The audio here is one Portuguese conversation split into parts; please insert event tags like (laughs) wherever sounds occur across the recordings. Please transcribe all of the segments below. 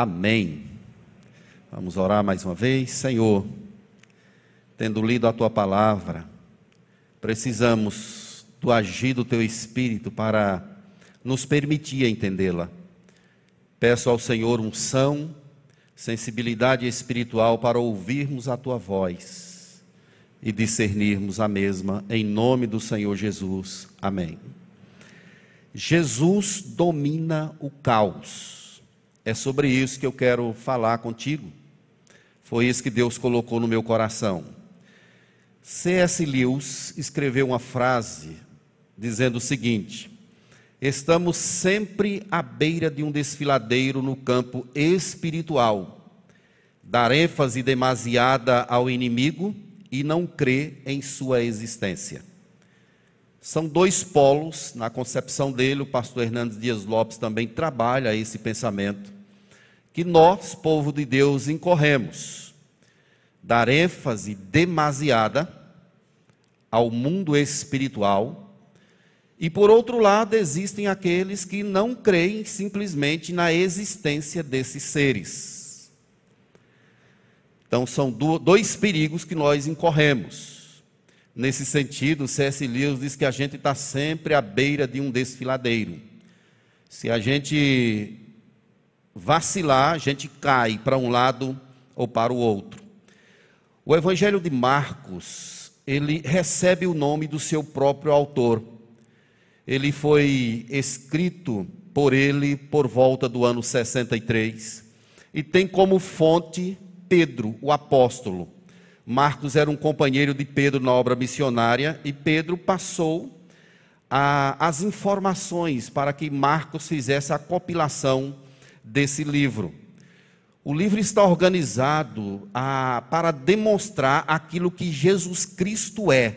Amém. Vamos orar mais uma vez. Senhor, tendo lido a tua palavra, precisamos do agir do teu Espírito para nos permitir entendê-la. Peço ao Senhor unção, sensibilidade espiritual para ouvirmos a tua voz e discernirmos a mesma, em nome do Senhor Jesus. Amém. Jesus domina o caos. É sobre isso que eu quero falar contigo. Foi isso que Deus colocou no meu coração. C.S. Lewis escreveu uma frase dizendo o seguinte: Estamos sempre à beira de um desfiladeiro no campo espiritual. Dar ênfase demasiada ao inimigo e não crer em sua existência. São dois polos, na concepção dele, o pastor Hernandes Dias Lopes também trabalha esse pensamento que nós, povo de Deus, incorremos. Dar ênfase demasiada ao mundo espiritual. E por outro lado, existem aqueles que não creem simplesmente na existência desses seres. Então, são dois perigos que nós incorremos. Nesse sentido, C.S. Lewis diz que a gente está sempre à beira de um desfiladeiro. Se a gente vacilar, a gente cai para um lado ou para o outro. O Evangelho de Marcos, ele recebe o nome do seu próprio autor. Ele foi escrito por ele por volta do ano 63 e tem como fonte Pedro, o apóstolo. Marcos era um companheiro de Pedro na obra missionária e Pedro passou a, as informações para que Marcos fizesse a compilação desse livro. O livro está organizado a, para demonstrar aquilo que Jesus Cristo é,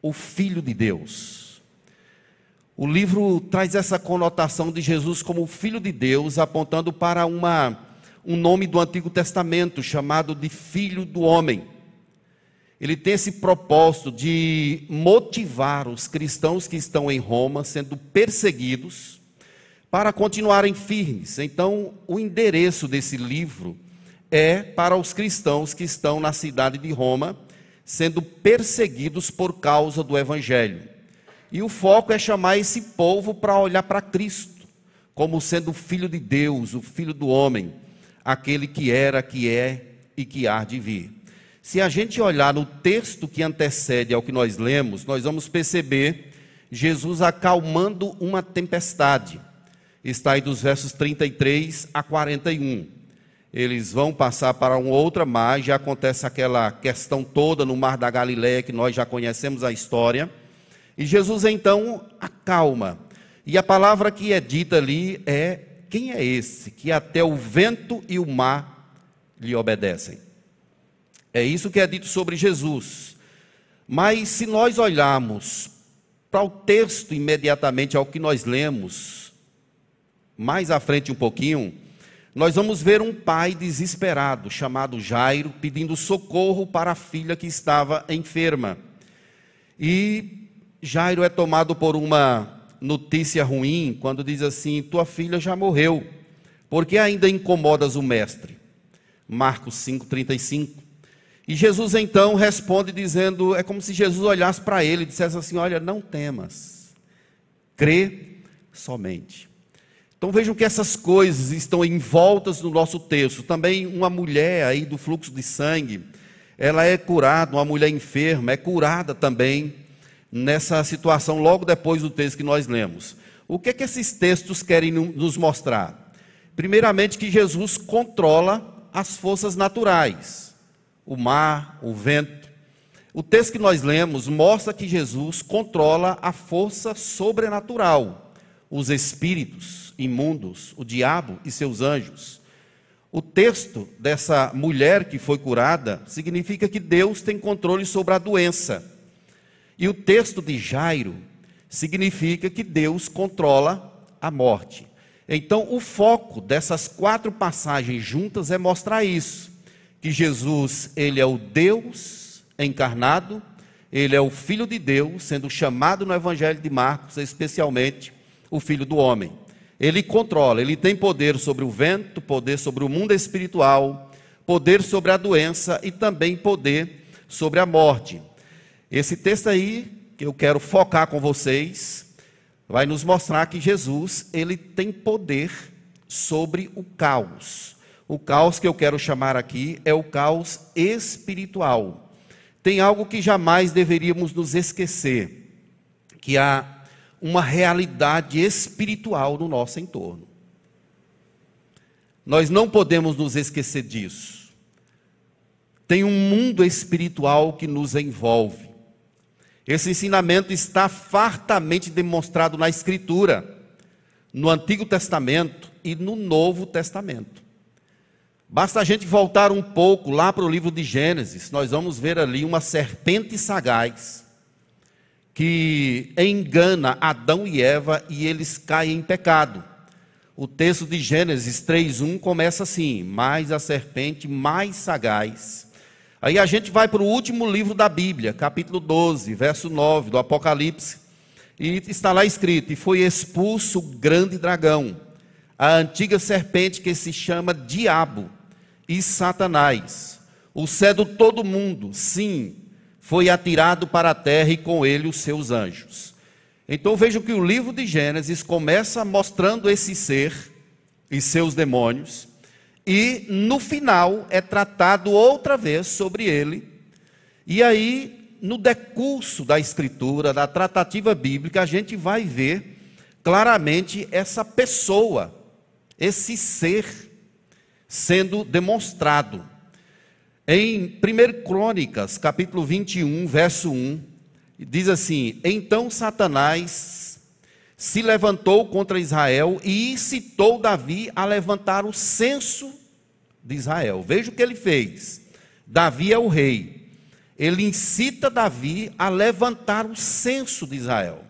o Filho de Deus. O livro traz essa conotação de Jesus como Filho de Deus, apontando para uma, um nome do Antigo Testamento chamado de Filho do Homem. Ele tem esse propósito de motivar os cristãos que estão em Roma, sendo perseguidos, para continuarem firmes. Então, o endereço desse livro é para os cristãos que estão na cidade de Roma, sendo perseguidos por causa do Evangelho. E o foco é chamar esse povo para olhar para Cristo, como sendo o Filho de Deus, o Filho do homem, aquele que era, que é e que há de vir. Se a gente olhar no texto que antecede ao que nós lemos, nós vamos perceber Jesus acalmando uma tempestade está aí dos versos 33 a 41. Eles vão passar para uma outra margem, acontece aquela questão toda no mar da Galiléia que nós já conhecemos a história. E Jesus então acalma. E a palavra que é dita ali é: quem é esse que até o vento e o mar lhe obedecem? É isso que é dito sobre Jesus. Mas se nós olharmos para o texto imediatamente ao que nós lemos, mais à frente um pouquinho, nós vamos ver um pai desesperado, chamado Jairo, pedindo socorro para a filha que estava enferma. E Jairo é tomado por uma notícia ruim quando diz assim: Tua filha já morreu, porque ainda incomodas o mestre. Marcos 5,35. E Jesus então responde dizendo: É como se Jesus olhasse para ele e dissesse assim: Olha, não temas, crê somente. Então vejam que essas coisas estão envoltas no nosso texto. Também uma mulher aí do fluxo de sangue, ela é curada, uma mulher enferma é curada também nessa situação logo depois do texto que nós lemos. O que é que esses textos querem nos mostrar? Primeiramente que Jesus controla as forças naturais, o mar, o vento. O texto que nós lemos mostra que Jesus controla a força sobrenatural, os espíritos imundos, o diabo e seus anjos. O texto dessa mulher que foi curada significa que Deus tem controle sobre a doença. E o texto de Jairo significa que Deus controla a morte. Então, o foco dessas quatro passagens juntas é mostrar isso, que Jesus, ele é o Deus encarnado, ele é o filho de Deus, sendo chamado no evangelho de Marcos, especialmente o filho do homem. Ele controla, ele tem poder sobre o vento, poder sobre o mundo espiritual, poder sobre a doença e também poder sobre a morte. Esse texto aí que eu quero focar com vocês vai nos mostrar que Jesus, ele tem poder sobre o caos. O caos que eu quero chamar aqui é o caos espiritual. Tem algo que jamais deveríamos nos esquecer, que há uma realidade espiritual no nosso entorno. Nós não podemos nos esquecer disso. Tem um mundo espiritual que nos envolve. Esse ensinamento está fartamente demonstrado na Escritura, no Antigo Testamento e no Novo Testamento. Basta a gente voltar um pouco lá para o livro de Gênesis, nós vamos ver ali uma serpente sagaz que engana Adão e Eva e eles caem em pecado. O texto de Gênesis 3:1 começa assim: "Mais a serpente mais sagaz". Aí a gente vai para o último livro da Bíblia, capítulo 12, verso 9 do Apocalipse, e está lá escrito: "E foi expulso o grande dragão, a antiga serpente que se chama Diabo e Satanás, o sedutor do mundo, sim, foi atirado para a terra e com ele os seus anjos. Então vejam que o livro de Gênesis começa mostrando esse ser e seus demônios, e no final é tratado outra vez sobre ele. E aí, no decurso da escritura, da tratativa bíblica, a gente vai ver claramente essa pessoa, esse ser sendo demonstrado. Em 1 Crônicas, capítulo 21, verso 1, diz assim: Então Satanás se levantou contra Israel e incitou Davi a levantar o censo de Israel. Veja o que ele fez. Davi é o rei. Ele incita Davi a levantar o censo de Israel.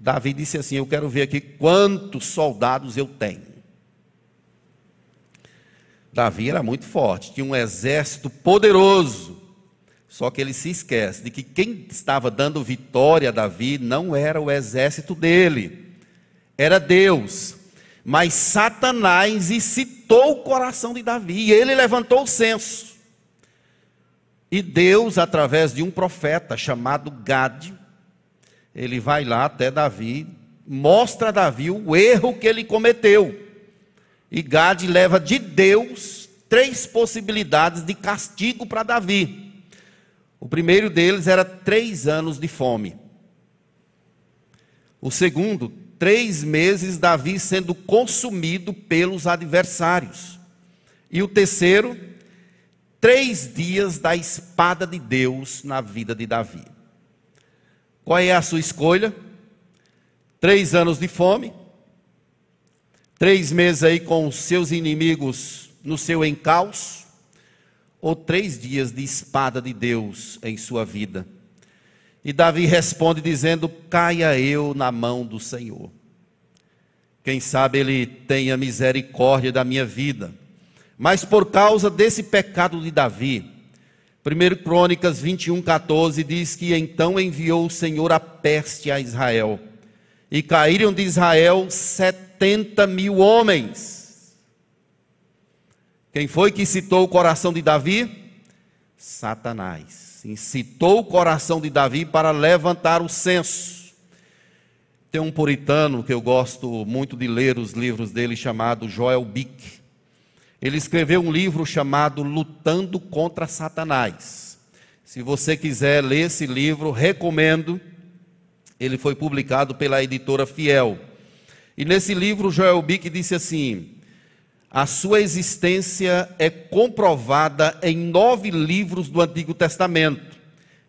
Davi disse assim: Eu quero ver aqui quantos soldados eu tenho. Davi era muito forte, tinha um exército poderoso. Só que ele se esquece de que quem estava dando vitória a Davi não era o exército dele, era Deus. Mas Satanás incitou o coração de Davi e ele levantou o censo. E Deus, através de um profeta chamado Gade, ele vai lá até Davi, mostra a Davi o erro que ele cometeu. E Gade leva de Deus três possibilidades de castigo para Davi. O primeiro deles era três anos de fome. O segundo, três meses Davi sendo consumido pelos adversários. E o terceiro, três dias da espada de Deus na vida de Davi. Qual é a sua escolha? Três anos de fome três meses aí com os seus inimigos no seu encalço, ou três dias de espada de Deus em sua vida. E Davi responde dizendo: Caia eu na mão do Senhor. Quem sabe ele tenha misericórdia da minha vida. Mas por causa desse pecado de Davi, 1 Crônicas 21, 14 diz que então enviou o Senhor a peste a Israel. E caíram de Israel sete 70 mil homens. Quem foi que incitou o coração de Davi? Satanás. Incitou o coração de Davi para levantar o censo. Tem um puritano que eu gosto muito de ler os livros dele, chamado Joel Bick. Ele escreveu um livro chamado Lutando contra Satanás. Se você quiser ler esse livro, recomendo. Ele foi publicado pela editora Fiel. E nesse livro, Joel Bick disse assim: a sua existência é comprovada em nove livros do Antigo Testamento: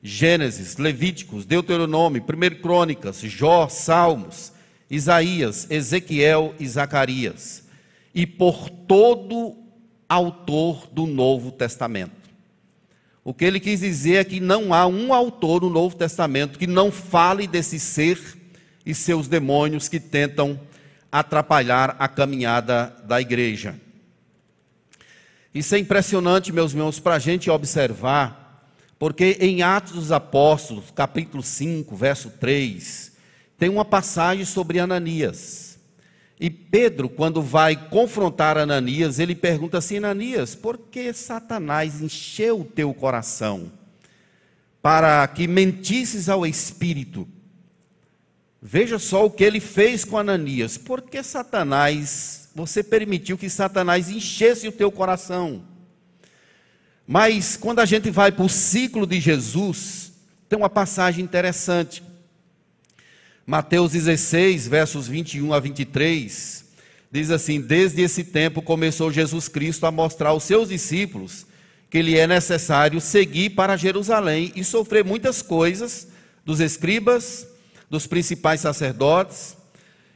Gênesis, Levíticos, Deuteronômio, 1 Crônicas, Jó, Salmos, Isaías, Ezequiel e Zacarias, e por todo autor do Novo Testamento. O que ele quis dizer é que não há um autor no Novo Testamento que não fale desse ser e seus demônios que tentam atrapalhar a caminhada da igreja. Isso é impressionante, meus irmãos, para a gente observar, porque em Atos dos Apóstolos, capítulo 5, verso 3, tem uma passagem sobre Ananias. E Pedro, quando vai confrontar Ananias, ele pergunta assim: Ananias, por que Satanás encheu o teu coração para que mentisses ao Espírito? Veja só o que ele fez com Ananias. Por que Satanás, você permitiu que Satanás enchesse o teu coração? Mas quando a gente vai para o ciclo de Jesus, tem uma passagem interessante. Mateus 16, versos 21 a 23, diz assim: Desde esse tempo começou Jesus Cristo a mostrar aos seus discípulos que lhe é necessário seguir para Jerusalém e sofrer muitas coisas dos escribas, dos principais sacerdotes,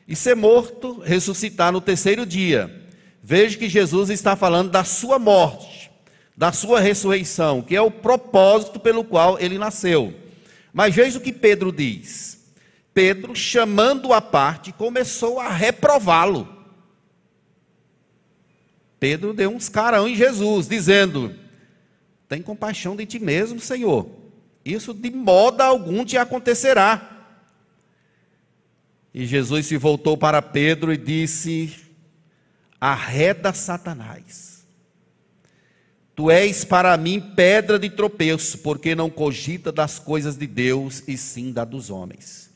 e ser morto, ressuscitar no terceiro dia. Veja que Jesus está falando da sua morte, da sua ressurreição, que é o propósito pelo qual ele nasceu. Mas veja o que Pedro diz. Pedro, chamando-o à parte, começou a reprová-lo. Pedro deu uns carão em Jesus, dizendo: Tem compaixão de ti mesmo, Senhor. Isso de modo algum te acontecerá. E Jesus se voltou para Pedro e disse: Arreda Satanás. Tu és para mim pedra de tropeço, porque não cogita das coisas de Deus e sim da dos homens.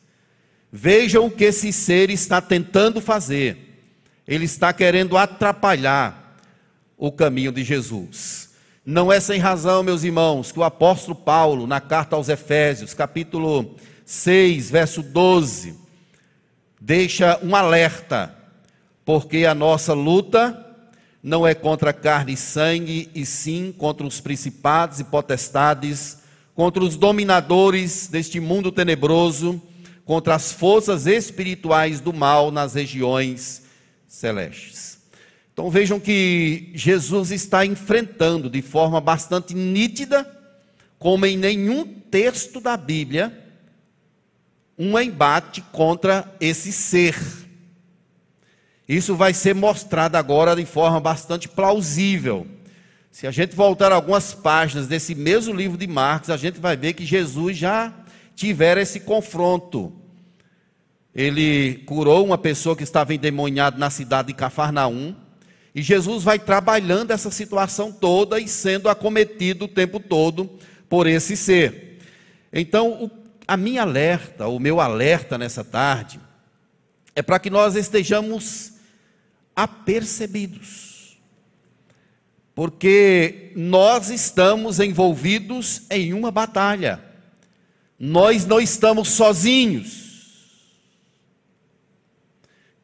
Vejam o que esse ser está tentando fazer. Ele está querendo atrapalhar o caminho de Jesus. Não é sem razão, meus irmãos, que o apóstolo Paulo, na carta aos Efésios, capítulo 6, verso 12, deixa um alerta, porque a nossa luta não é contra carne e sangue, e sim contra os principados e potestades, contra os dominadores deste mundo tenebroso contra as forças espirituais do mal nas regiões celestes. Então vejam que Jesus está enfrentando de forma bastante nítida, como em nenhum texto da Bíblia, um embate contra esse ser. Isso vai ser mostrado agora de forma bastante plausível. Se a gente voltar algumas páginas desse mesmo livro de Marcos, a gente vai ver que Jesus já tiveram esse confronto. Ele curou uma pessoa que estava endemoniada na cidade de Cafarnaum. E Jesus vai trabalhando essa situação toda e sendo acometido o tempo todo por esse ser. Então, o, a minha alerta, o meu alerta nessa tarde, é para que nós estejamos apercebidos. Porque nós estamos envolvidos em uma batalha. Nós não estamos sozinhos.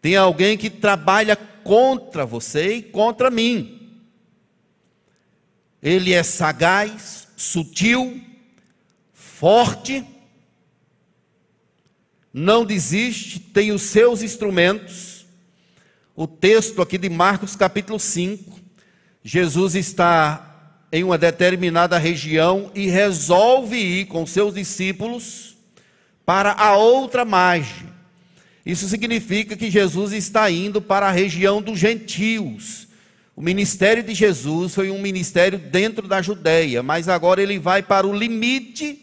Tem alguém que trabalha contra você e contra mim. Ele é sagaz, sutil, forte, não desiste, tem os seus instrumentos. O texto aqui de Marcos capítulo 5, Jesus está em uma determinada região e resolve ir com seus discípulos para a outra margem. Isso significa que Jesus está indo para a região dos gentios. O ministério de Jesus foi um ministério dentro da Judéia, mas agora ele vai para o limite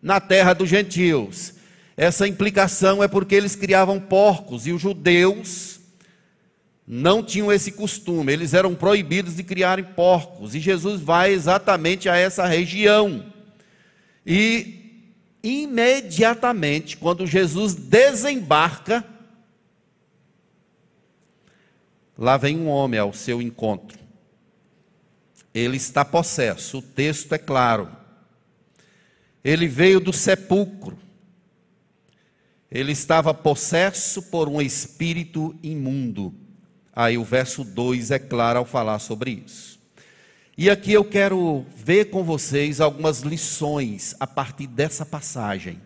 na terra dos gentios. Essa implicação é porque eles criavam porcos e os judeus não tinham esse costume, eles eram proibidos de criarem porcos, e Jesus vai exatamente a essa região. E imediatamente, quando Jesus desembarca, lá vem um homem ao seu encontro. Ele está possesso, o texto é claro. Ele veio do sepulcro. Ele estava possesso por um espírito imundo. Aí o verso 2 é claro ao falar sobre isso. E aqui eu quero ver com vocês algumas lições a partir dessa passagem.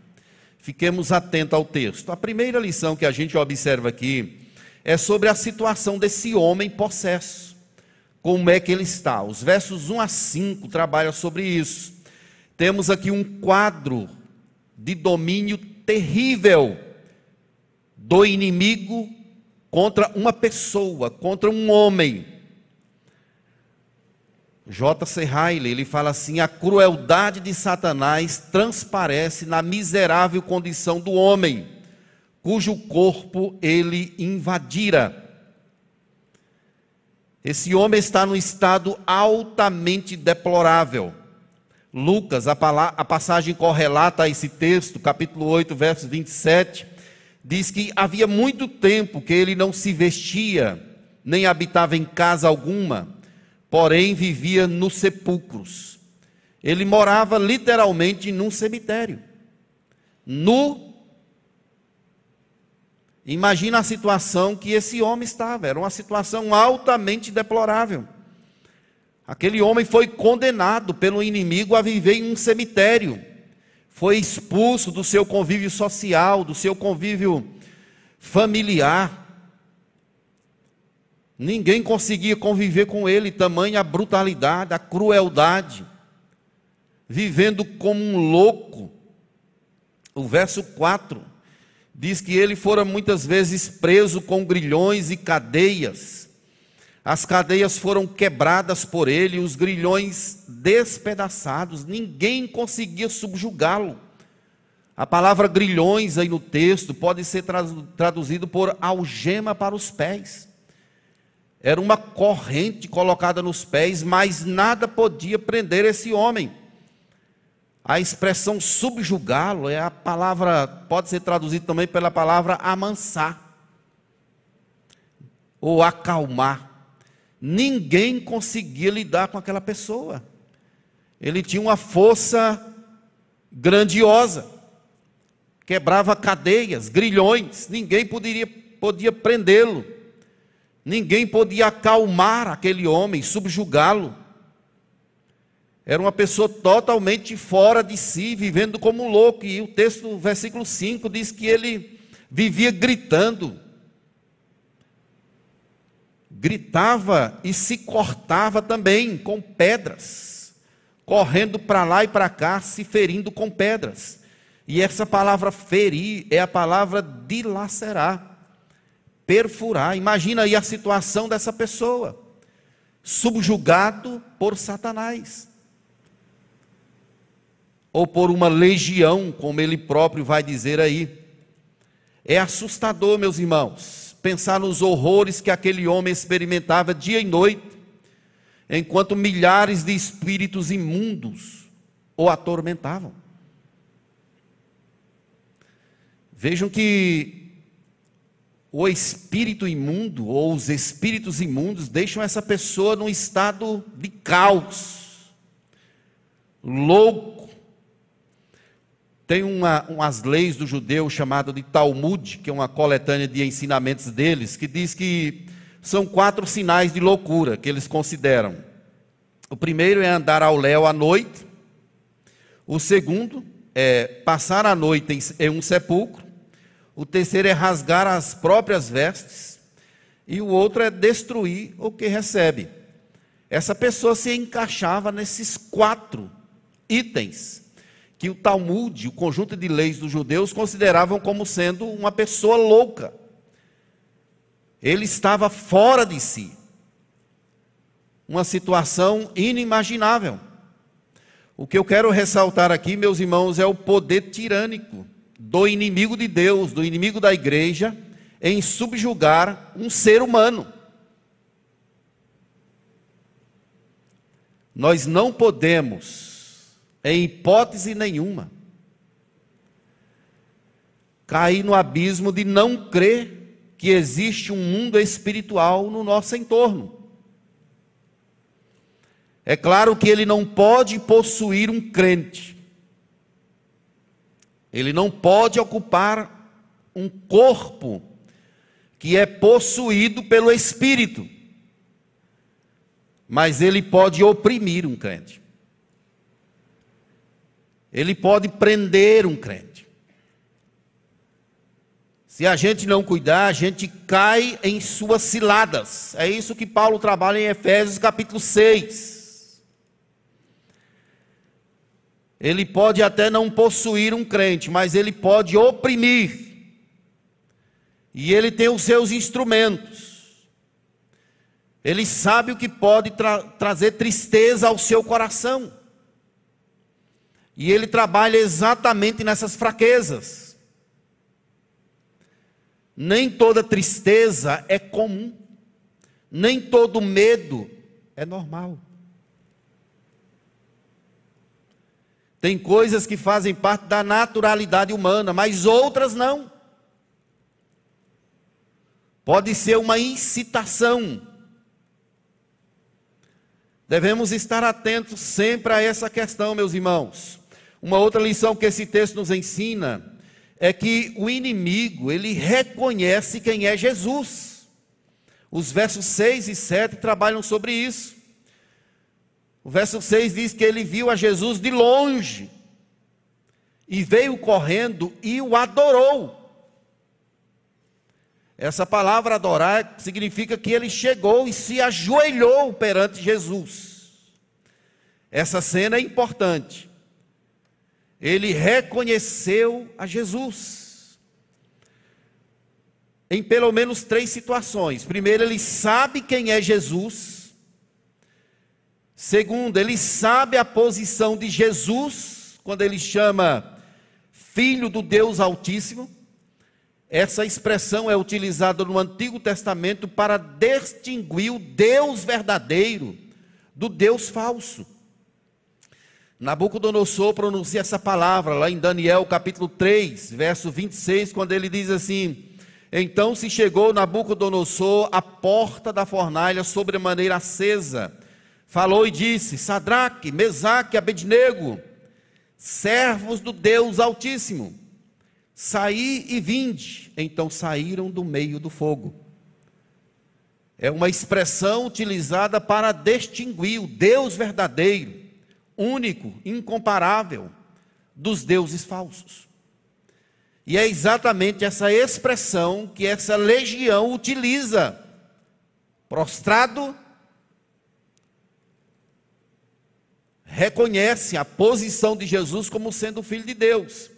Fiquemos atentos ao texto. A primeira lição que a gente observa aqui é sobre a situação desse homem possesso. Como é que ele está? Os versos 1 a 5 trabalham sobre isso. Temos aqui um quadro de domínio terrível do inimigo contra uma pessoa, contra um homem. J.C. Riley, ele fala assim: a crueldade de Satanás transparece na miserável condição do homem, cujo corpo ele invadira. Esse homem está num estado altamente deplorável. Lucas, a, a passagem correlata a esse texto, capítulo 8, verso 27, diz que havia muito tempo que ele não se vestia, nem habitava em casa alguma, porém vivia nos sepulcros. Ele morava literalmente num cemitério. Nu. Imagina a situação que esse homem estava, era uma situação altamente deplorável. Aquele homem foi condenado pelo inimigo a viver em um cemitério. Foi expulso do seu convívio social, do seu convívio familiar. Ninguém conseguia conviver com ele, tamanha brutalidade, a crueldade. Vivendo como um louco. O verso 4 diz que ele fora muitas vezes preso com grilhões e cadeias as cadeias foram quebradas por ele, os grilhões despedaçados, ninguém conseguia subjugá-lo. A palavra grilhões aí no texto pode ser traduzido por algema para os pés. Era uma corrente colocada nos pés, mas nada podia prender esse homem. A expressão subjugá-lo é a palavra, pode ser traduzida também pela palavra amansar ou acalmar. Ninguém conseguia lidar com aquela pessoa. Ele tinha uma força grandiosa, quebrava cadeias, grilhões, ninguém poderia, podia prendê-lo, ninguém podia acalmar aquele homem, subjugá-lo. Era uma pessoa totalmente fora de si, vivendo como um louco. E o texto, versículo 5, diz que ele vivia gritando, gritava e se cortava também com pedras, correndo para lá e para cá, se ferindo com pedras. E essa palavra ferir é a palavra dilacerar, perfurar. Imagina aí a situação dessa pessoa, subjugado por Satanás, ou por uma legião, como ele próprio vai dizer aí. É assustador, meus irmãos pensar nos horrores que aquele homem experimentava dia e noite, enquanto milhares de espíritos imundos o atormentavam. Vejam que o espírito imundo ou os espíritos imundos deixam essa pessoa num estado de caos, louco, tem uma, umas leis do judeu chamado de Talmud, que é uma coletânea de ensinamentos deles, que diz que são quatro sinais de loucura que eles consideram. O primeiro é andar ao léu à noite. O segundo é passar a noite em, em um sepulcro. O terceiro é rasgar as próprias vestes. E o outro é destruir o que recebe. Essa pessoa se encaixava nesses quatro itens que o Talmud, o conjunto de leis dos judeus, consideravam como sendo uma pessoa louca. Ele estava fora de si. Uma situação inimaginável. O que eu quero ressaltar aqui, meus irmãos, é o poder tirânico do inimigo de Deus, do inimigo da igreja, em subjugar um ser humano. Nós não podemos em hipótese nenhuma, cair no abismo de não crer que existe um mundo espiritual no nosso entorno. É claro que ele não pode possuir um crente, ele não pode ocupar um corpo que é possuído pelo Espírito, mas ele pode oprimir um crente. Ele pode prender um crente. Se a gente não cuidar, a gente cai em suas ciladas. É isso que Paulo trabalha em Efésios capítulo 6. Ele pode até não possuir um crente, mas ele pode oprimir. E ele tem os seus instrumentos. Ele sabe o que pode tra trazer tristeza ao seu coração. E ele trabalha exatamente nessas fraquezas. Nem toda tristeza é comum. Nem todo medo é normal. Tem coisas que fazem parte da naturalidade humana, mas outras não. Pode ser uma incitação. Devemos estar atentos sempre a essa questão, meus irmãos. Uma outra lição que esse texto nos ensina é que o inimigo, ele reconhece quem é Jesus. Os versos 6 e 7 trabalham sobre isso. O verso 6 diz que ele viu a Jesus de longe e veio correndo e o adorou. Essa palavra adorar significa que ele chegou e se ajoelhou perante Jesus. Essa cena é importante. Ele reconheceu a Jesus. Em pelo menos três situações. Primeiro, ele sabe quem é Jesus. Segundo, ele sabe a posição de Jesus, quando ele chama Filho do Deus Altíssimo. Essa expressão é utilizada no Antigo Testamento para distinguir o Deus verdadeiro do Deus falso. Nabucodonosor pronuncia essa palavra lá em Daniel capítulo 3, verso 26, quando ele diz assim: Então se chegou Nabucodonosor à porta da fornalha sobremaneira acesa, falou e disse: Sadraque, Mesaque, Abednego, servos do Deus Altíssimo, Saí e vinde. Então saíram do meio do fogo. É uma expressão utilizada para distinguir o Deus verdadeiro, único, incomparável, dos deuses falsos. E é exatamente essa expressão que essa legião utiliza. Prostrado, reconhece a posição de Jesus como sendo o Filho de Deus.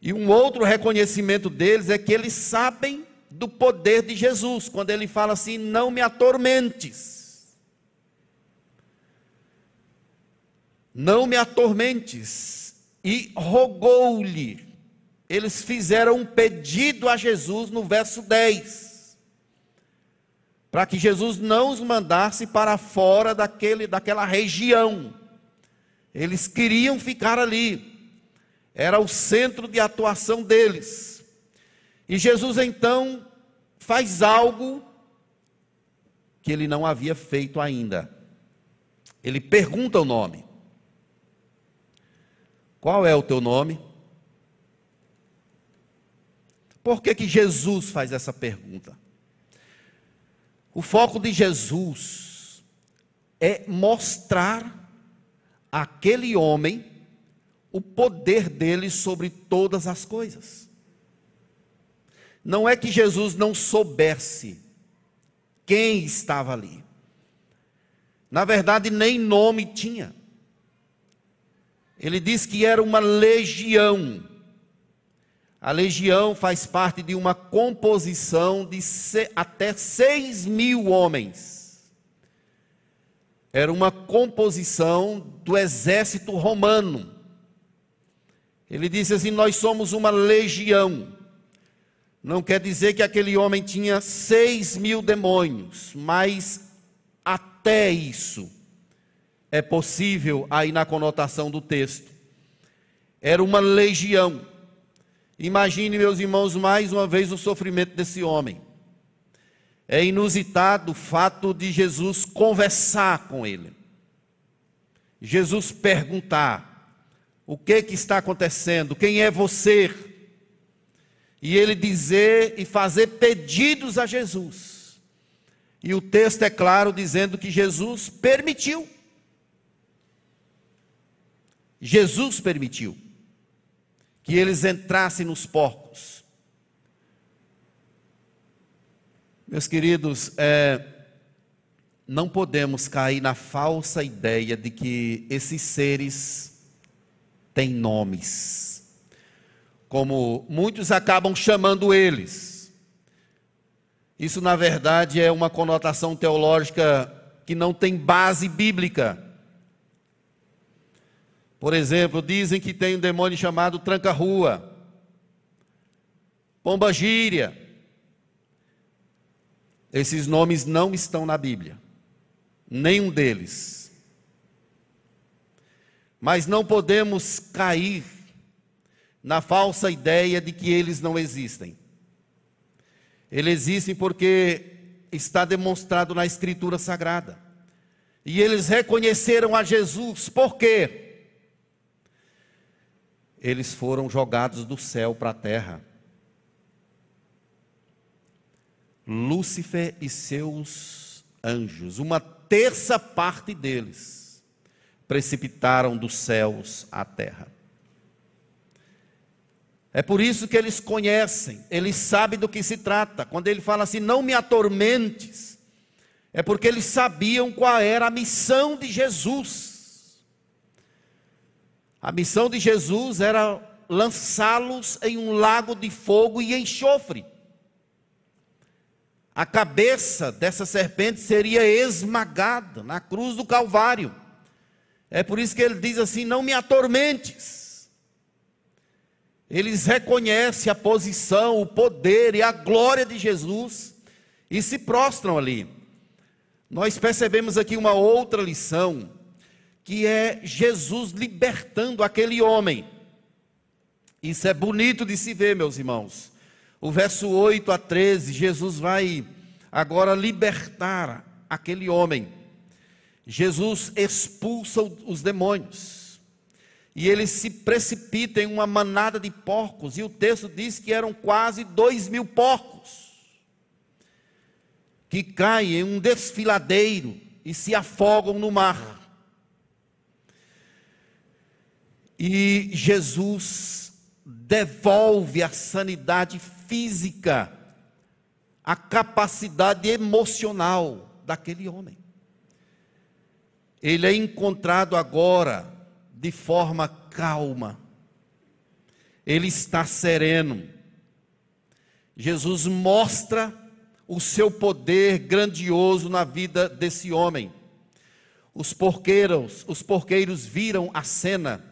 E um outro reconhecimento deles é que eles sabem do poder de Jesus, quando ele fala assim: não me atormentes. Não me atormentes. E rogou-lhe. Eles fizeram um pedido a Jesus no verso 10. Para que Jesus não os mandasse para fora daquele, daquela região. Eles queriam ficar ali era o centro de atuação deles. E Jesus então faz algo que ele não havia feito ainda. Ele pergunta o nome. Qual é o teu nome? Por que, que Jesus faz essa pergunta? O foco de Jesus é mostrar aquele homem o poder dele sobre todas as coisas. Não é que Jesus não soubesse quem estava ali. Na verdade, nem nome tinha. Ele diz que era uma legião. A legião faz parte de uma composição de até seis mil homens. Era uma composição do exército romano. Ele disse assim: Nós somos uma legião. Não quer dizer que aquele homem tinha seis mil demônios, mas até isso é possível aí na conotação do texto. Era uma legião. Imagine, meus irmãos, mais uma vez o sofrimento desse homem. É inusitado o fato de Jesus conversar com ele. Jesus perguntar: o que que está acontecendo? Quem é você? E ele dizer e fazer pedidos a Jesus. E o texto é claro dizendo que Jesus permitiu. Jesus permitiu que eles entrassem nos porcos. Meus queridos, é, não podemos cair na falsa ideia de que esses seres têm nomes, como muitos acabam chamando eles. Isso, na verdade, é uma conotação teológica que não tem base bíblica. Por exemplo, dizem que tem um demônio chamado tranca-rua. Pomba Gíria. Esses nomes não estão na Bíblia. Nenhum deles. Mas não podemos cair na falsa ideia de que eles não existem. Eles existem porque está demonstrado na Escritura Sagrada. E eles reconheceram a Jesus, por quê? Eles foram jogados do céu para a terra. Lúcifer e seus anjos, uma terça parte deles, precipitaram dos céus à terra. É por isso que eles conhecem, eles sabem do que se trata. Quando ele fala assim, não me atormentes, é porque eles sabiam qual era a missão de Jesus. A missão de Jesus era lançá-los em um lago de fogo e enxofre. A cabeça dessa serpente seria esmagada na cruz do Calvário. É por isso que ele diz assim: Não me atormentes. Eles reconhecem a posição, o poder e a glória de Jesus e se prostram ali. Nós percebemos aqui uma outra lição, que é Jesus libertando aquele homem. Isso é bonito de se ver, meus irmãos. O verso 8 a 13, Jesus vai agora libertar aquele homem. Jesus expulsa os demônios. E ele se precipita em uma manada de porcos. E o texto diz que eram quase dois mil porcos que caem em um desfiladeiro e se afogam no mar. E Jesus devolve a sanidade física, a capacidade emocional daquele homem. Ele é encontrado agora de forma calma, ele está sereno. Jesus mostra o seu poder grandioso na vida desse homem. Os porqueiros, os porqueiros viram a cena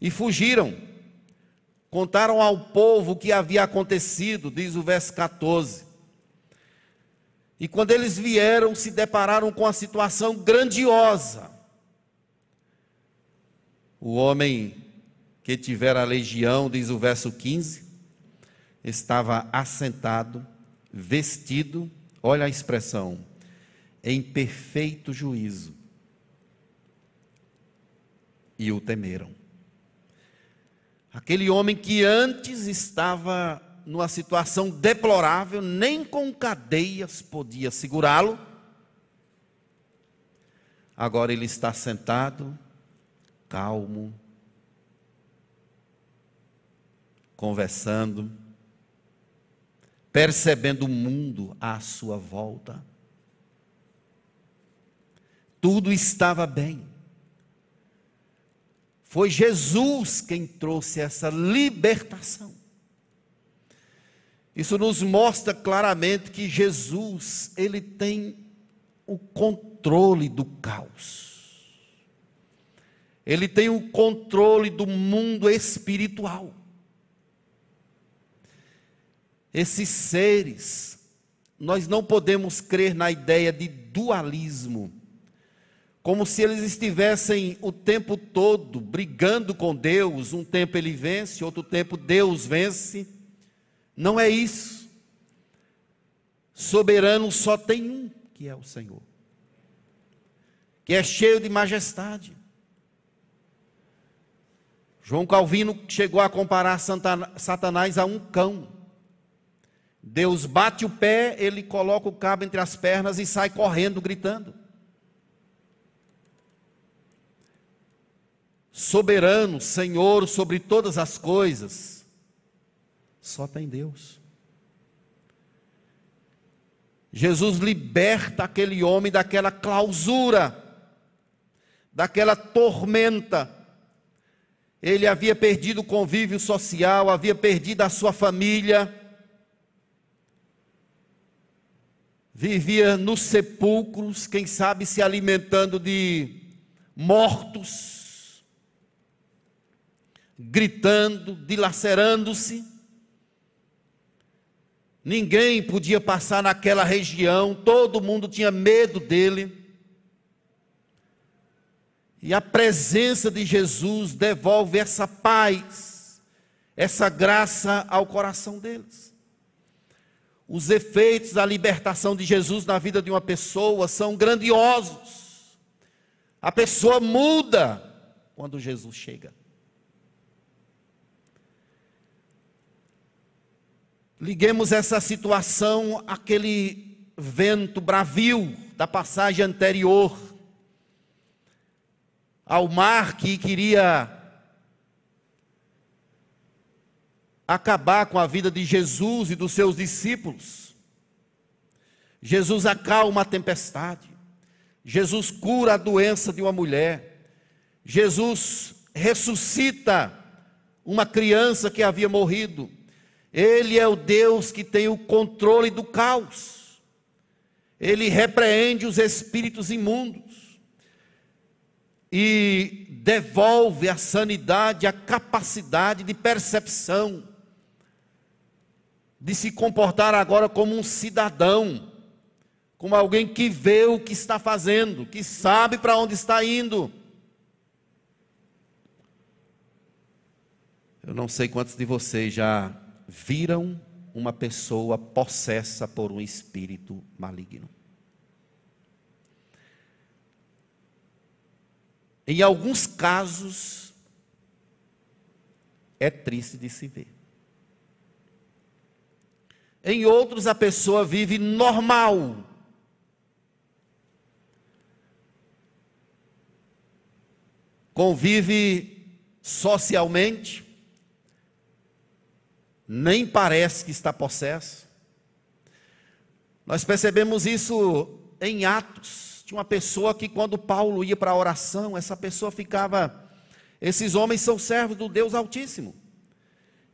e fugiram. Contaram ao povo o que havia acontecido, diz o verso 14. E quando eles vieram, se depararam com a situação grandiosa. O homem que tivera a legião, diz o verso 15, estava assentado vestido, olha a expressão, em perfeito juízo. E o temeram. Aquele homem que antes estava numa situação deplorável, nem com cadeias podia segurá-lo, agora ele está sentado, calmo, conversando, percebendo o mundo à sua volta. Tudo estava bem. Foi Jesus quem trouxe essa libertação. Isso nos mostra claramente que Jesus, ele tem o controle do caos. Ele tem o controle do mundo espiritual. Esses seres, nós não podemos crer na ideia de dualismo, como se eles estivessem o tempo todo brigando com Deus, um tempo ele vence, outro tempo Deus vence. Não é isso. Soberano só tem um, que é o Senhor, que é cheio de majestade. João Calvino chegou a comparar Satanás a um cão. Deus bate o pé, ele coloca o cabo entre as pernas e sai correndo, gritando. Soberano, Senhor sobre todas as coisas, só tem Deus. Jesus liberta aquele homem daquela clausura, daquela tormenta. Ele havia perdido o convívio social, havia perdido a sua família vivia nos sepulcros, quem sabe se alimentando de mortos, gritando, dilacerando-se. ninguém podia passar naquela região, todo mundo tinha medo dele. E a presença de Jesus devolve essa paz, essa graça ao coração deles. Os efeitos da libertação de Jesus na vida de uma pessoa são grandiosos. A pessoa muda quando Jesus chega. Liguemos essa situação àquele vento bravio da passagem anterior, ao mar que queria acabar com a vida de Jesus e dos seus discípulos. Jesus acalma a tempestade. Jesus cura a doença de uma mulher. Jesus ressuscita uma criança que havia morrido. Ele é o Deus que tem o controle do caos. Ele repreende os espíritos imundos e devolve a sanidade, a capacidade de percepção, de se comportar agora como um cidadão, como alguém que vê o que está fazendo, que sabe para onde está indo. Eu não sei quantos de vocês já viram uma pessoa possessa por um espírito maligno. Em alguns casos, é triste de se ver. Em outros, a pessoa vive normal. Convive socialmente, nem parece que está possesso. Nós percebemos isso em Atos. Tinha uma pessoa que, quando Paulo ia para a oração, essa pessoa ficava. Esses homens são servos do Deus Altíssimo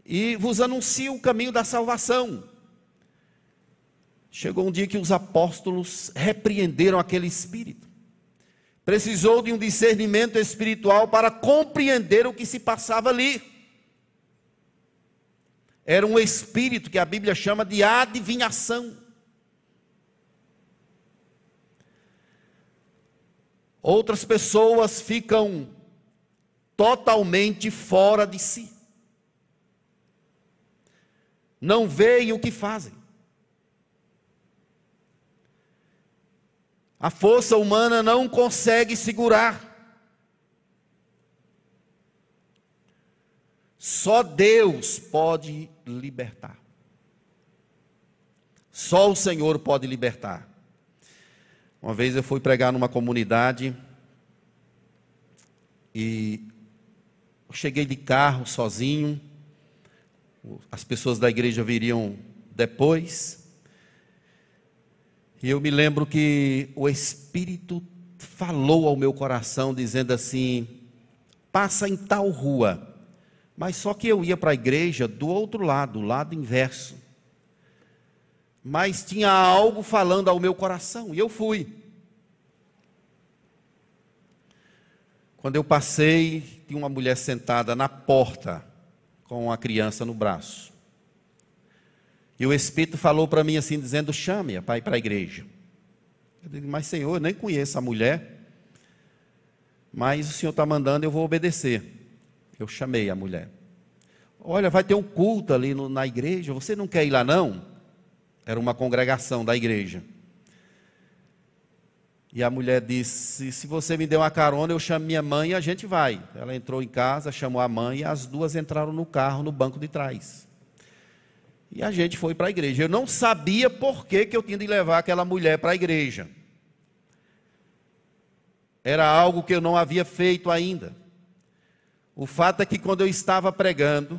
e vos anunciam o caminho da salvação. Chegou um dia que os apóstolos repreenderam aquele espírito. Precisou de um discernimento espiritual para compreender o que se passava ali era um espírito que a Bíblia chama de adivinhação. Outras pessoas ficam totalmente fora de si. Não veem o que fazem. A força humana não consegue segurar. Só Deus pode libertar. Só o Senhor pode libertar. Uma vez eu fui pregar numa comunidade e cheguei de carro sozinho. As pessoas da igreja viriam depois. E eu me lembro que o Espírito falou ao meu coração, dizendo assim: passa em tal rua mas só que eu ia para a igreja do outro lado, lado inverso. Mas tinha algo falando ao meu coração, e eu fui. Quando eu passei, tinha uma mulher sentada na porta, com a criança no braço. E o Espírito falou para mim assim, dizendo: chame-a para ir para a igreja. Eu disse, mas Senhor, eu nem conheço a mulher, mas o Senhor está mandando, eu vou obedecer. Eu chamei a mulher. Olha, vai ter um culto ali no, na igreja, você não quer ir lá não? Era uma congregação da igreja. E a mulher disse: Se você me der uma carona, eu chamo minha mãe e a gente vai. Ela entrou em casa, chamou a mãe e as duas entraram no carro, no banco de trás. E a gente foi para a igreja. Eu não sabia por que, que eu tinha de levar aquela mulher para a igreja. Era algo que eu não havia feito ainda. O fato é que quando eu estava pregando,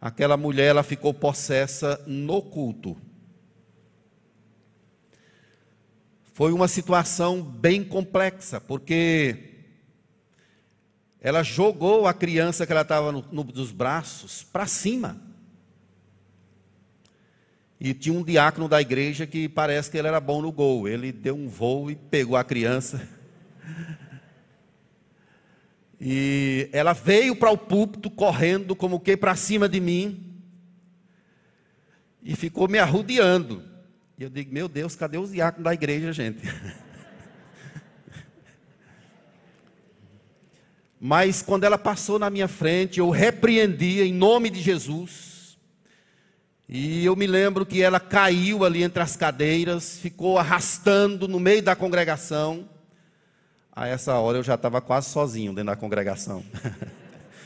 aquela mulher ela ficou possessa no culto. Foi uma situação bem complexa, porque ela jogou a criança que ela estava no, no, nos braços para cima. E tinha um diácono da igreja que parece que ele era bom no gol. Ele deu um voo e pegou a criança (laughs) e ela veio para o púlpito correndo, como que para cima de mim. e ficou me arrudeando. E eu digo, meu Deus, cadê os diáconos da igreja, gente? (laughs) Mas quando ela passou na minha frente, eu repreendia em nome de Jesus. E eu me lembro que ela caiu ali entre as cadeiras, ficou arrastando no meio da congregação. A essa hora eu já estava quase sozinho dentro da congregação.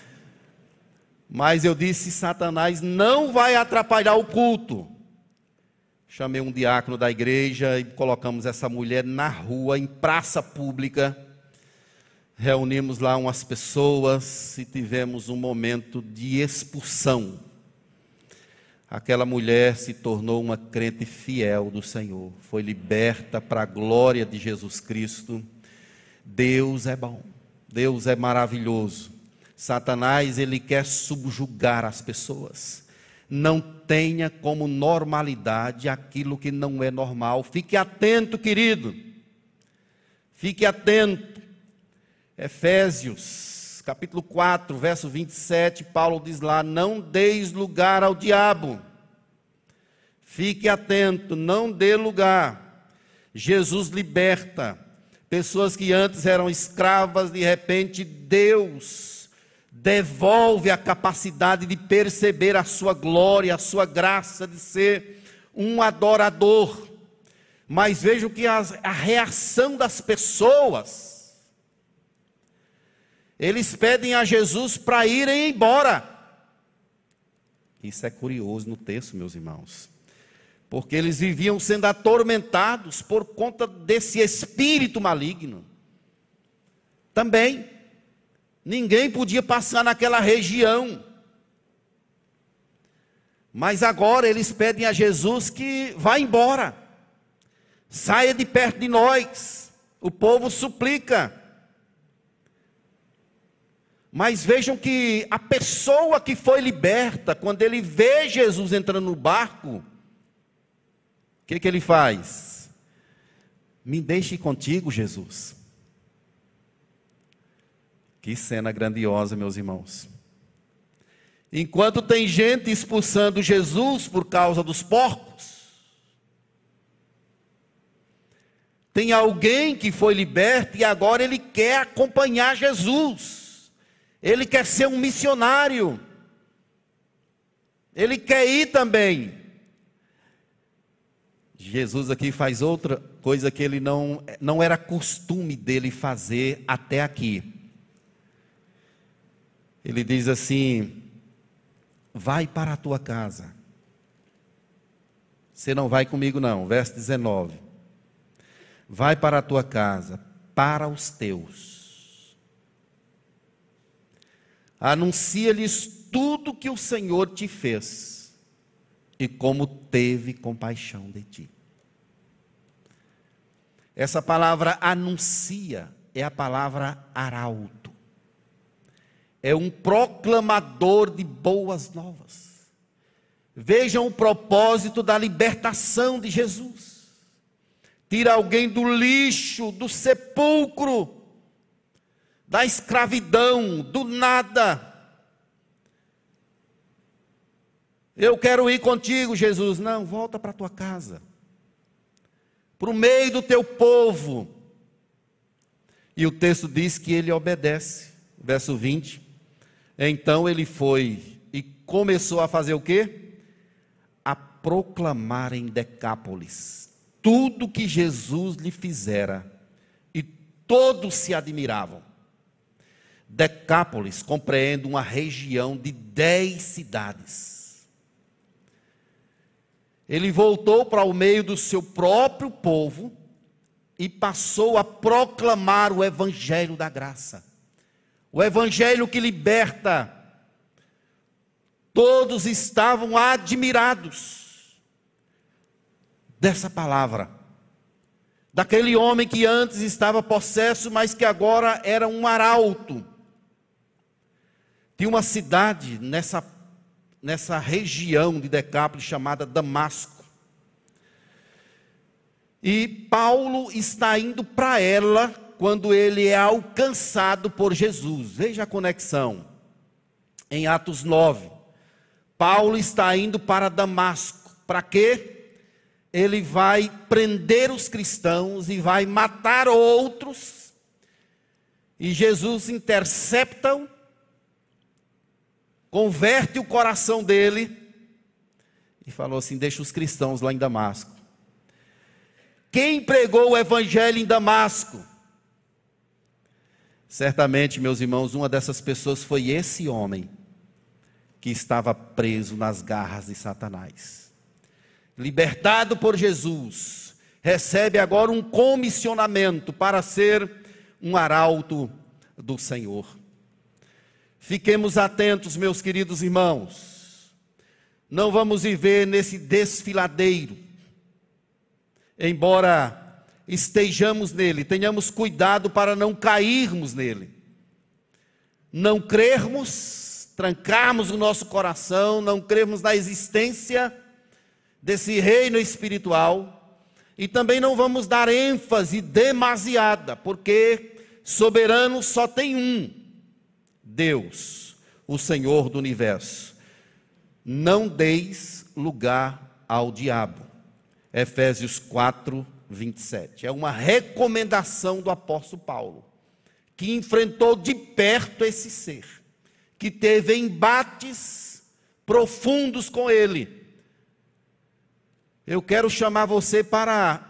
(laughs) Mas eu disse: Satanás não vai atrapalhar o culto. Chamei um diácono da igreja e colocamos essa mulher na rua, em praça pública reunimos lá umas pessoas e tivemos um momento de expulsão. Aquela mulher se tornou uma crente fiel do Senhor, foi liberta para a glória de Jesus Cristo. Deus é bom, Deus é maravilhoso. Satanás, ele quer subjugar as pessoas. Não tenha como normalidade aquilo que não é normal. Fique atento, querido. Fique atento. Efésios, capítulo 4, verso 27, Paulo diz lá: Não deis lugar ao diabo. Fique atento, não dê lugar. Jesus liberta pessoas que antes eram escravas, de repente Deus devolve a capacidade de perceber a sua glória, a sua graça, de ser um adorador. Mas vejo que a, a reação das pessoas, eles pedem a Jesus para irem embora. Isso é curioso no texto, meus irmãos. Porque eles viviam sendo atormentados por conta desse espírito maligno. Também, ninguém podia passar naquela região. Mas agora eles pedem a Jesus que vá embora, saia de perto de nós. O povo suplica. Mas vejam que a pessoa que foi liberta, quando ele vê Jesus entrando no barco, que, que ele faz? Me deixe contigo, Jesus. Que cena grandiosa, meus irmãos. Enquanto tem gente expulsando Jesus por causa dos porcos, tem alguém que foi liberto e agora ele quer acompanhar Jesus. Ele quer ser um missionário. Ele quer ir também. Jesus aqui faz outra coisa que ele não, não era costume dele fazer até aqui. Ele diz assim: Vai para a tua casa. Você não vai comigo, não. Verso 19. Vai para a tua casa, para os teus Anuncia-lhes tudo que o Senhor te fez e como teve compaixão de ti. Essa palavra anuncia é a palavra arauto. É um proclamador de boas novas. Vejam o propósito da libertação de Jesus. Tira alguém do lixo, do sepulcro, da escravidão, do nada. Eu quero ir contigo, Jesus. Não, volta para tua casa, para o meio do teu povo. E o texto diz que ele obedece. Verso 20. Então ele foi e começou a fazer o quê? A proclamar em Decápolis tudo que Jesus lhe fizera. E todos se admiravam. Decápolis compreende uma região de dez cidades. Ele voltou para o meio do seu próprio povo e passou a proclamar o evangelho da graça. O evangelho que liberta. Todos estavam admirados dessa palavra. Daquele homem que antes estava possesso, mas que agora era um arauto tinha uma cidade nessa, nessa região de Decápolis chamada Damasco. E Paulo está indo para ela quando ele é alcançado por Jesus. Veja a conexão. Em Atos 9, Paulo está indo para Damasco Para quê? Ele vai prender os cristãos e vai matar outros. E Jesus intercepta-o, converte o coração dele e falou assim: Deixa os cristãos lá em Damasco. Quem pregou o evangelho em Damasco? Certamente, meus irmãos, uma dessas pessoas foi esse homem que estava preso nas garras de Satanás. Libertado por Jesus, recebe agora um comissionamento para ser um arauto do Senhor. Fiquemos atentos, meus queridos irmãos. Não vamos viver nesse desfiladeiro. Embora estejamos nele, tenhamos cuidado para não cairmos nele. Não crermos, trancarmos o nosso coração, não crermos na existência desse reino espiritual, e também não vamos dar ênfase demasiada, porque soberano só tem um: Deus, o Senhor do universo. Não deis lugar ao diabo. Efésios 4, 27. É uma recomendação do apóstolo Paulo, que enfrentou de perto esse ser, que teve embates profundos com ele. Eu quero chamar você para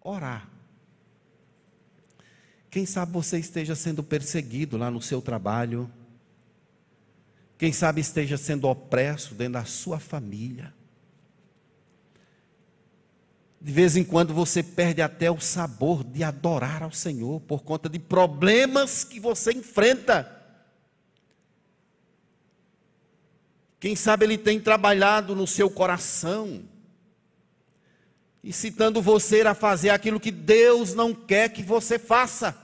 orar. Quem sabe você esteja sendo perseguido lá no seu trabalho. Quem sabe esteja sendo opresso dentro da sua família. De vez em quando você perde até o sabor de adorar ao Senhor por conta de problemas que você enfrenta. Quem sabe Ele tem trabalhado no seu coração, incitando você a fazer aquilo que Deus não quer que você faça.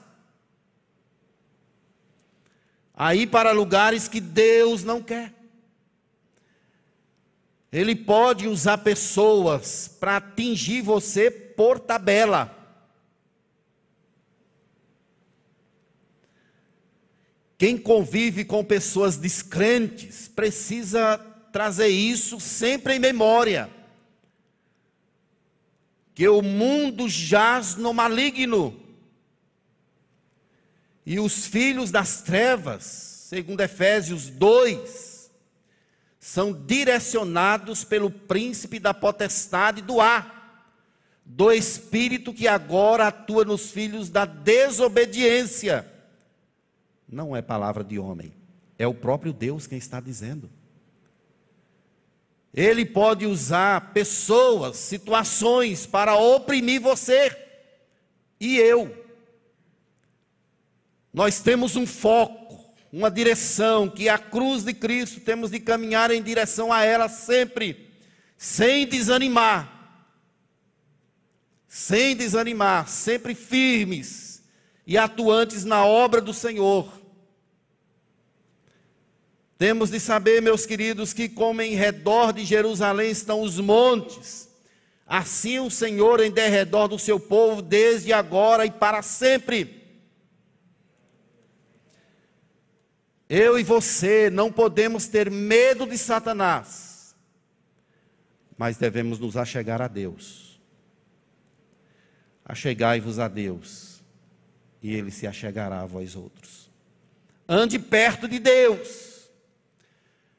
Aí para lugares que Deus não quer. Ele pode usar pessoas para atingir você por tabela. Quem convive com pessoas descrentes precisa trazer isso sempre em memória. Que o mundo jaz no maligno. E os filhos das trevas, segundo Efésios 2, são direcionados pelo príncipe da potestade do ar, do espírito que agora atua nos filhos da desobediência. Não é palavra de homem, é o próprio Deus quem está dizendo. Ele pode usar pessoas, situações para oprimir você e eu. Nós temos um foco uma direção, que é a cruz de Cristo, temos de caminhar em direção a ela sempre, sem desanimar. Sem desanimar, sempre firmes e atuantes na obra do Senhor. Temos de saber, meus queridos, que como em redor de Jerusalém estão os montes, assim o Senhor em derredor do seu povo, desde agora e para sempre. Eu e você não podemos ter medo de Satanás, mas devemos nos achegar a Deus. Achegai-vos a Deus, e Ele se achegará a vós outros. Ande perto de Deus,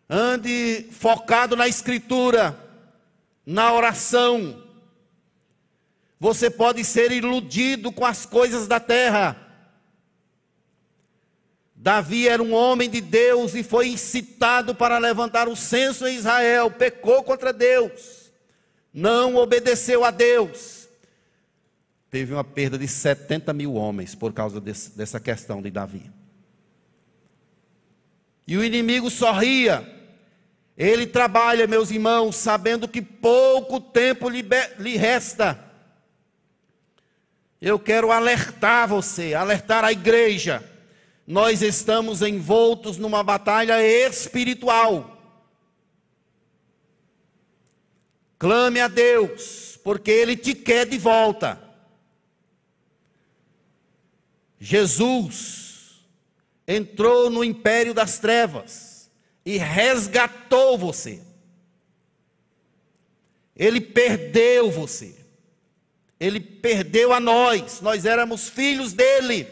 ande focado na Escritura, na oração. Você pode ser iludido com as coisas da terra Davi era um homem de Deus e foi incitado para levantar o censo em Israel, pecou contra Deus, não obedeceu a Deus. Teve uma perda de 70 mil homens por causa desse, dessa questão de Davi. E o inimigo sorria. Ele trabalha, meus irmãos, sabendo que pouco tempo lhe, lhe resta. Eu quero alertar você, alertar a igreja nós estamos envoltos numa batalha espiritual. Clame a Deus, porque Ele te quer de volta. Jesus entrou no império das trevas e resgatou você. Ele perdeu você. Ele perdeu a nós. Nós éramos filhos dele.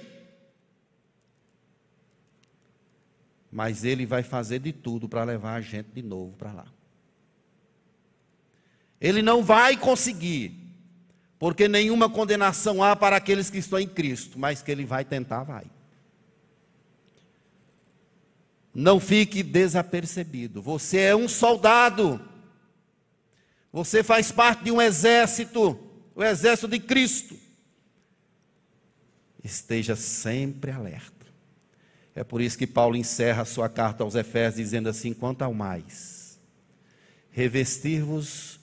Mas ele vai fazer de tudo para levar a gente de novo para lá. Ele não vai conseguir, porque nenhuma condenação há para aqueles que estão em Cristo, mas que ele vai tentar, vai. Não fique desapercebido. Você é um soldado. Você faz parte de um exército, o exército de Cristo. Esteja sempre alerta. É por isso que Paulo encerra a sua carta aos Efésios dizendo assim: quanto ao mais, revestir-vos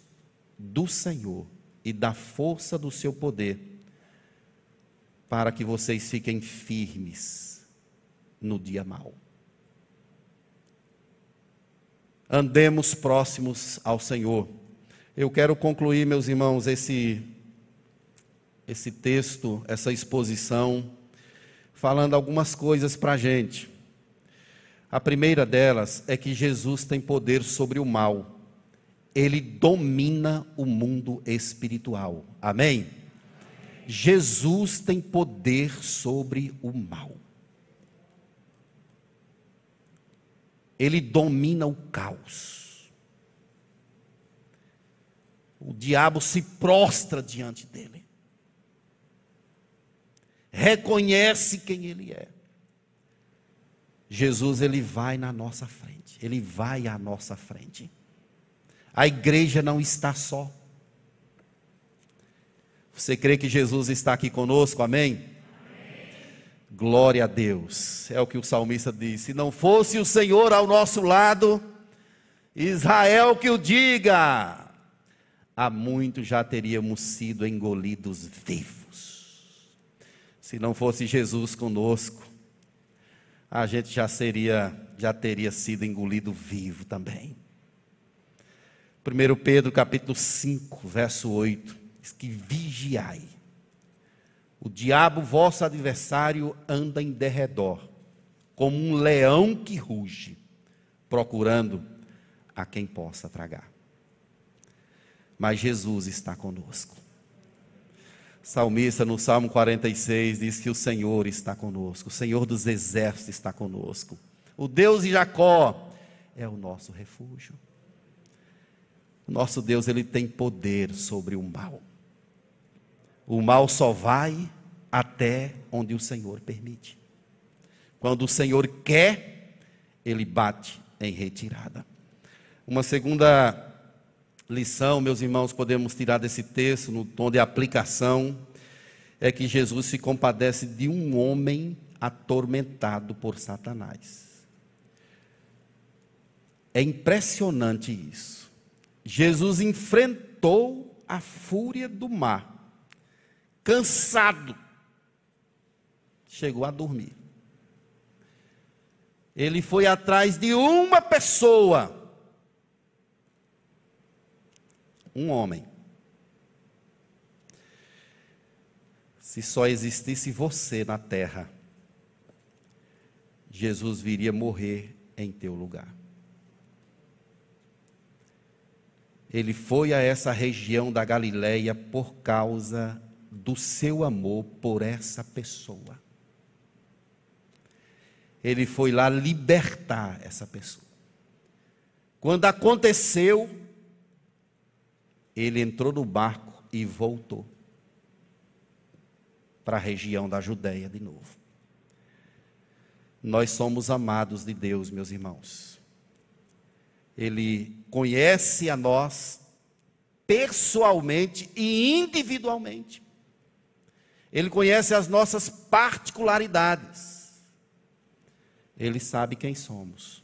do Senhor e da força do seu poder, para que vocês fiquem firmes no dia mau. Andemos próximos ao Senhor. Eu quero concluir, meus irmãos, esse esse texto, essa exposição, falando algumas coisas para a gente. A primeira delas é que Jesus tem poder sobre o mal ele domina o mundo espiritual. Amém? Jesus tem poder sobre o mal. Ele domina o caos. O diabo se prostra diante dele. Reconhece quem ele é. Jesus ele vai na nossa frente. Ele vai à nossa frente. A igreja não está só. Você crê que Jesus está aqui conosco? Amém? Glória a Deus. É o que o salmista disse. Se não fosse o Senhor ao nosso lado, Israel que o diga, há muito já teríamos sido engolidos vivos. Se não fosse Jesus conosco, a gente já seria, já teria sido engolido vivo também. 1 Pedro capítulo 5, verso 8, diz que vigiai. O diabo, vosso adversário, anda em derredor, como um leão que ruge, procurando a quem possa tragar. Mas Jesus está conosco. Salmista no Salmo 46 diz que o Senhor está conosco, o Senhor dos exércitos está conosco. O Deus de Jacó é o nosso refúgio. Nosso Deus, ele tem poder sobre o mal. O mal só vai até onde o Senhor permite. Quando o Senhor quer, ele bate em retirada. Uma segunda lição, meus irmãos, podemos tirar desse texto, no tom de aplicação, é que Jesus se compadece de um homem atormentado por Satanás. É impressionante isso. Jesus enfrentou a fúria do mar, cansado, chegou a dormir. Ele foi atrás de uma pessoa, um homem. Se só existisse você na terra, Jesus viria morrer em teu lugar. ele foi a essa região da Galileia por causa do seu amor por essa pessoa. Ele foi lá libertar essa pessoa. Quando aconteceu, ele entrou no barco e voltou para a região da Judéia de novo. Nós somos amados de Deus, meus irmãos. Ele conhece a nós pessoalmente e individualmente. Ele conhece as nossas particularidades. Ele sabe quem somos.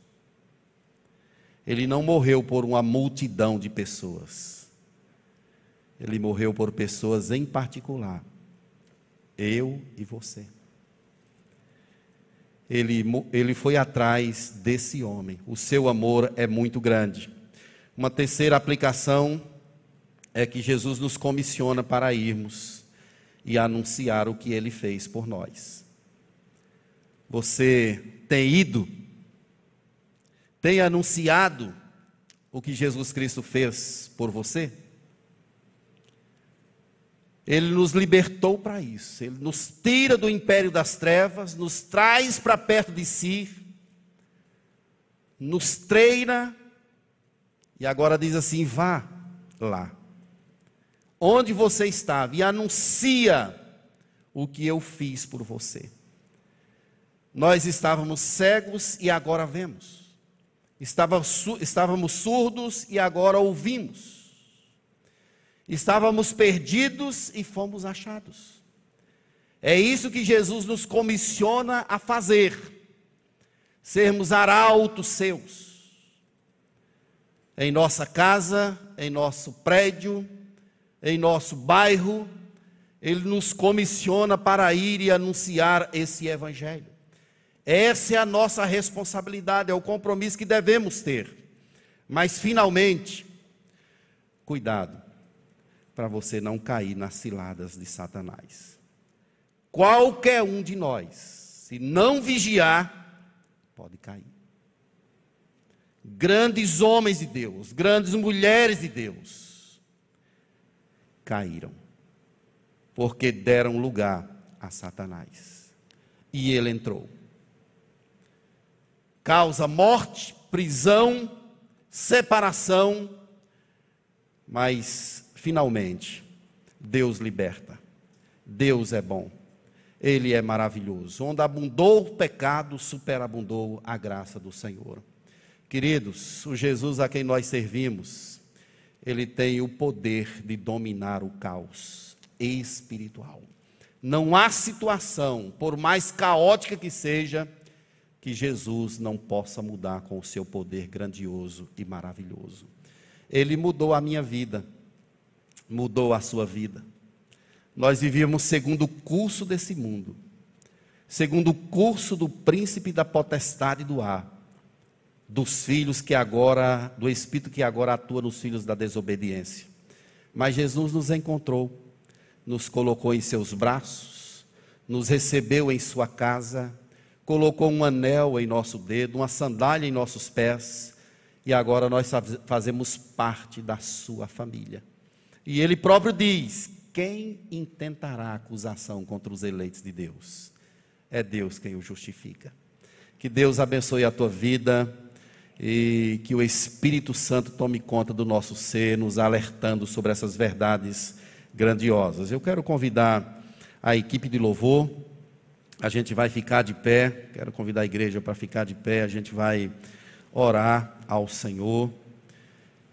Ele não morreu por uma multidão de pessoas. Ele morreu por pessoas em particular. Eu e você ele, ele foi atrás desse homem. O seu amor é muito grande. Uma terceira aplicação é que Jesus nos comissiona para irmos e anunciar o que ele fez por nós. Você tem ido, tem anunciado o que Jesus Cristo fez por você? Ele nos libertou para isso. Ele nos tira do império das trevas, nos traz para perto de si, nos treina e agora diz assim: vá lá, onde você estava, e anuncia o que eu fiz por você. Nós estávamos cegos e agora vemos. Estávamos surdos e agora ouvimos. Estávamos perdidos e fomos achados. É isso que Jesus nos comissiona a fazer. Sermos arautos seus. Em nossa casa, em nosso prédio, em nosso bairro, ele nos comissiona para ir e anunciar esse evangelho. Essa é a nossa responsabilidade, é o compromisso que devemos ter. Mas, finalmente, cuidado, para você não cair nas ciladas de Satanás. Qualquer um de nós, se não vigiar, pode cair. Grandes homens de Deus, grandes mulheres de Deus, caíram, porque deram lugar a Satanás. E ele entrou causa morte, prisão, separação, mas finalmente Deus liberta. Deus é bom. Ele é maravilhoso. Onde abundou o pecado, superabundou a graça do Senhor. Queridos, o Jesus a quem nós servimos, ele tem o poder de dominar o caos espiritual. Não há situação, por mais caótica que seja, que Jesus não possa mudar com o seu poder grandioso e maravilhoso. Ele mudou a minha vida, mudou a sua vida. Nós vivíamos segundo o curso desse mundo, segundo o curso do príncipe da potestade do ar, dos filhos que agora, do espírito que agora atua nos filhos da desobediência. Mas Jesus nos encontrou, nos colocou em seus braços, nos recebeu em sua casa, colocou um anel em nosso dedo, uma sandália em nossos pés, e agora nós fazemos parte da sua família. E ele próprio diz: quem intentará acusação contra os eleitos de Deus? É Deus quem o justifica. Que Deus abençoe a tua vida e que o Espírito Santo tome conta do nosso ser, nos alertando sobre essas verdades grandiosas. Eu quero convidar a equipe de louvor a gente vai ficar de pé, quero convidar a igreja para ficar de pé, a gente vai orar ao Senhor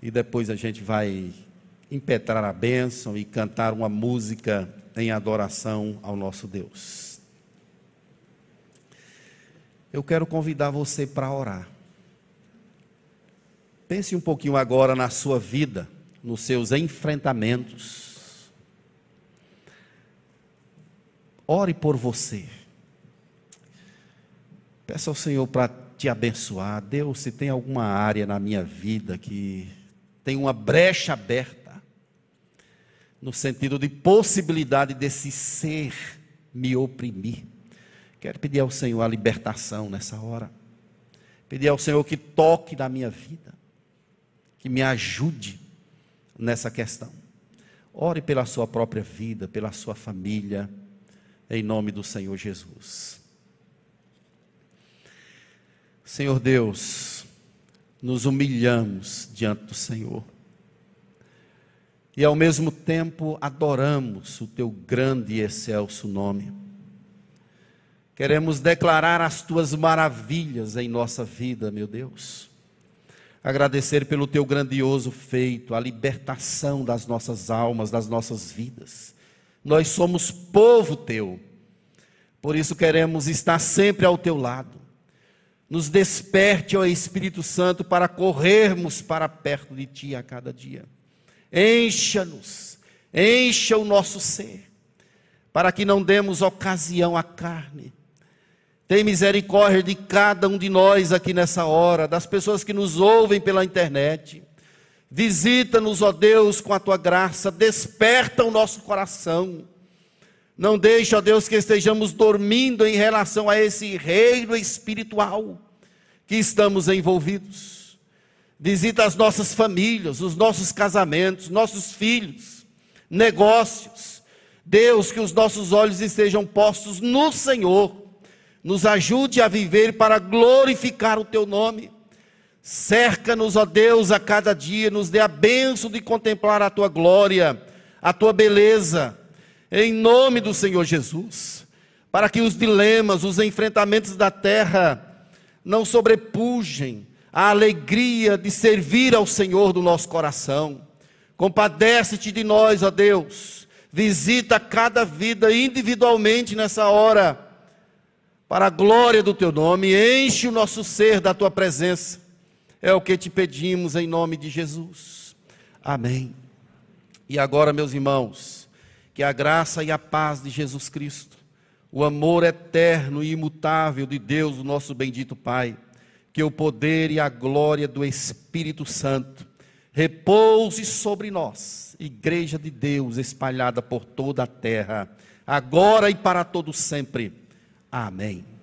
e depois a gente vai impetrar a bênção e cantar uma música em adoração ao nosso Deus. Eu quero convidar você para orar. Pense um pouquinho agora na sua vida, nos seus enfrentamentos. Ore por você. Peça ao Senhor para te abençoar. Deus, se tem alguma área na minha vida que tem uma brecha aberta, no sentido de possibilidade desse ser me oprimir, quero pedir ao Senhor a libertação nessa hora. Pedir ao Senhor que toque na minha vida, que me ajude nessa questão. Ore pela sua própria vida, pela sua família, em nome do Senhor Jesus. Senhor Deus, nos humilhamos diante do Senhor. E ao mesmo tempo adoramos o teu grande e excelso nome. Queremos declarar as tuas maravilhas em nossa vida, meu Deus. Agradecer pelo teu grandioso feito, a libertação das nossas almas, das nossas vidas. Nós somos povo teu. Por isso queremos estar sempre ao teu lado nos desperte, ó Espírito Santo, para corrermos para perto de Ti a cada dia. Encha-nos, encha o nosso ser, para que não demos ocasião à carne. Tem misericórdia de cada um de nós aqui nessa hora, das pessoas que nos ouvem pela internet. Visita-nos, ó Deus, com a tua graça, desperta o nosso coração. Não deixe, ó Deus, que estejamos dormindo em relação a esse reino espiritual que estamos envolvidos. Visita as nossas famílias, os nossos casamentos, nossos filhos, negócios. Deus, que os nossos olhos estejam postos no Senhor, nos ajude a viver para glorificar o Teu nome. Cerca-nos, ó Deus, a cada dia, nos dê a benção de contemplar a Tua glória, a Tua beleza, em nome do Senhor Jesus, para que os dilemas, os enfrentamentos da terra não sobrepujem a alegria de servir ao Senhor do nosso coração. Compadece-te de nós, ó Deus. Visita cada vida individualmente nessa hora, para a glória do teu nome. Enche o nosso ser da tua presença. É o que te pedimos em nome de Jesus. Amém. E agora, meus irmãos, que a graça e a paz de Jesus Cristo, o amor eterno e imutável de Deus, o nosso bendito Pai, que o poder e a glória do Espírito Santo repouse sobre nós, Igreja de Deus espalhada por toda a terra, agora e para todo sempre. Amém.